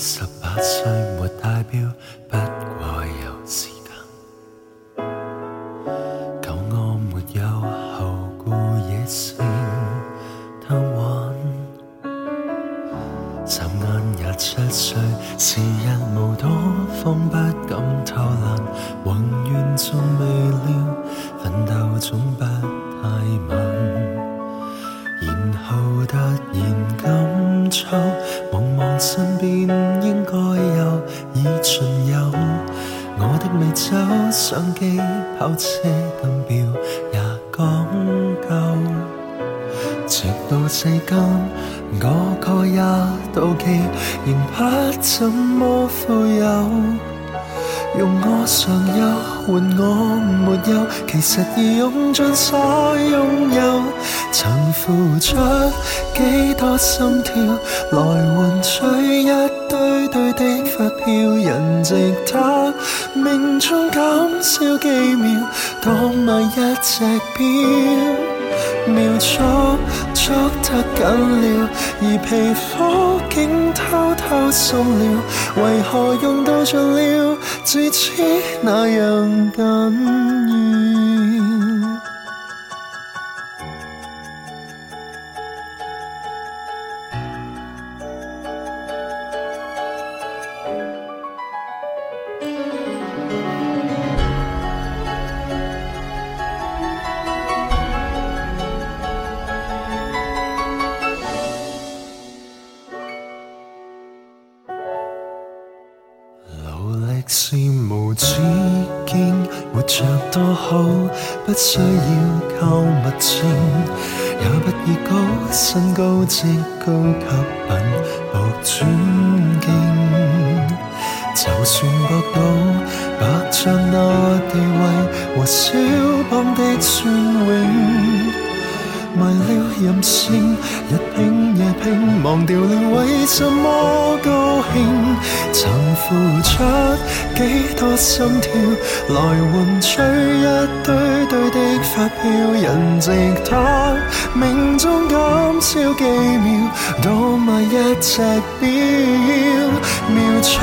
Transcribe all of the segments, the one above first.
十八岁没戴表，不过有时间。旧安没有后顾野性贪玩。眨眼廿七岁，时日无多，方不敢偷懒。宏愿总未了，奋斗总不太晚。然后突然感秋。身边应该有，已尽有。我的美酒、相机、跑车、金表也讲究。直到世间我个也妒忌，仍不怎么富有。用我尚有，换我没有，其实已用尽所拥有。曾付出几多心跳，来换取一堆堆的发票。人值得命中减少几秒，当买一只表。秒速捉得紧了，而皮肤竟偷偷松了，为何用到尽了，至此那样紧要。是无止境，活着多好，不需要靠物证，也不以高薪高、职高、级品博尊敬。就算博到，白着那地位和小邦的尊荣，迷了任。忘掉了为什么高兴？曾付出几多心跳，来换取一堆堆的发票。人值他命中减少几秒，多买一只表，秒速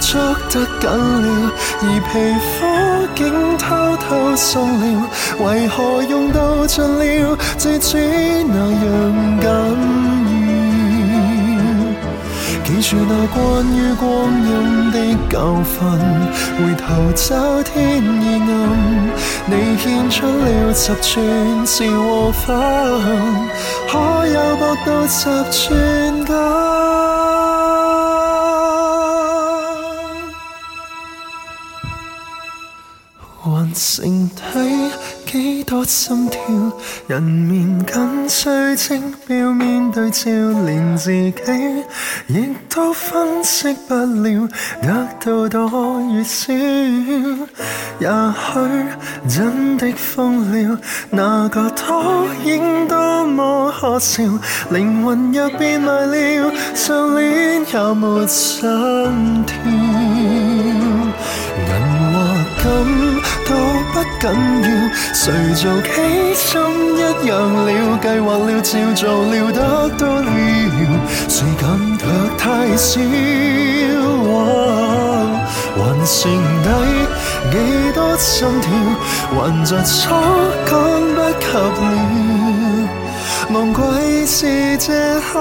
捉得紧了，而皮肤竟偷偷松了。为何用到尽了，至知那样紧？記住那關於光阴的教訓，回頭找天已暗。你獻出了十寸字和花可有博到十寸金？还剩低几多心跳？人面紧追精表面对照，连自己亦都分析不了，得到多与少。也许真的疯了，那个投影多么可笑，灵魂若变卖了，笑脸也没心跳，银或金。紧要，谁做计心一样了，计划了，照做了，得到了，时间却太少。还剩底几多心跳，还杂错赶不及了，昂贵是这刻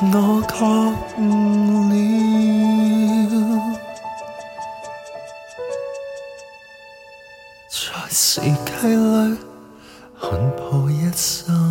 我觉。时计里，看破一生。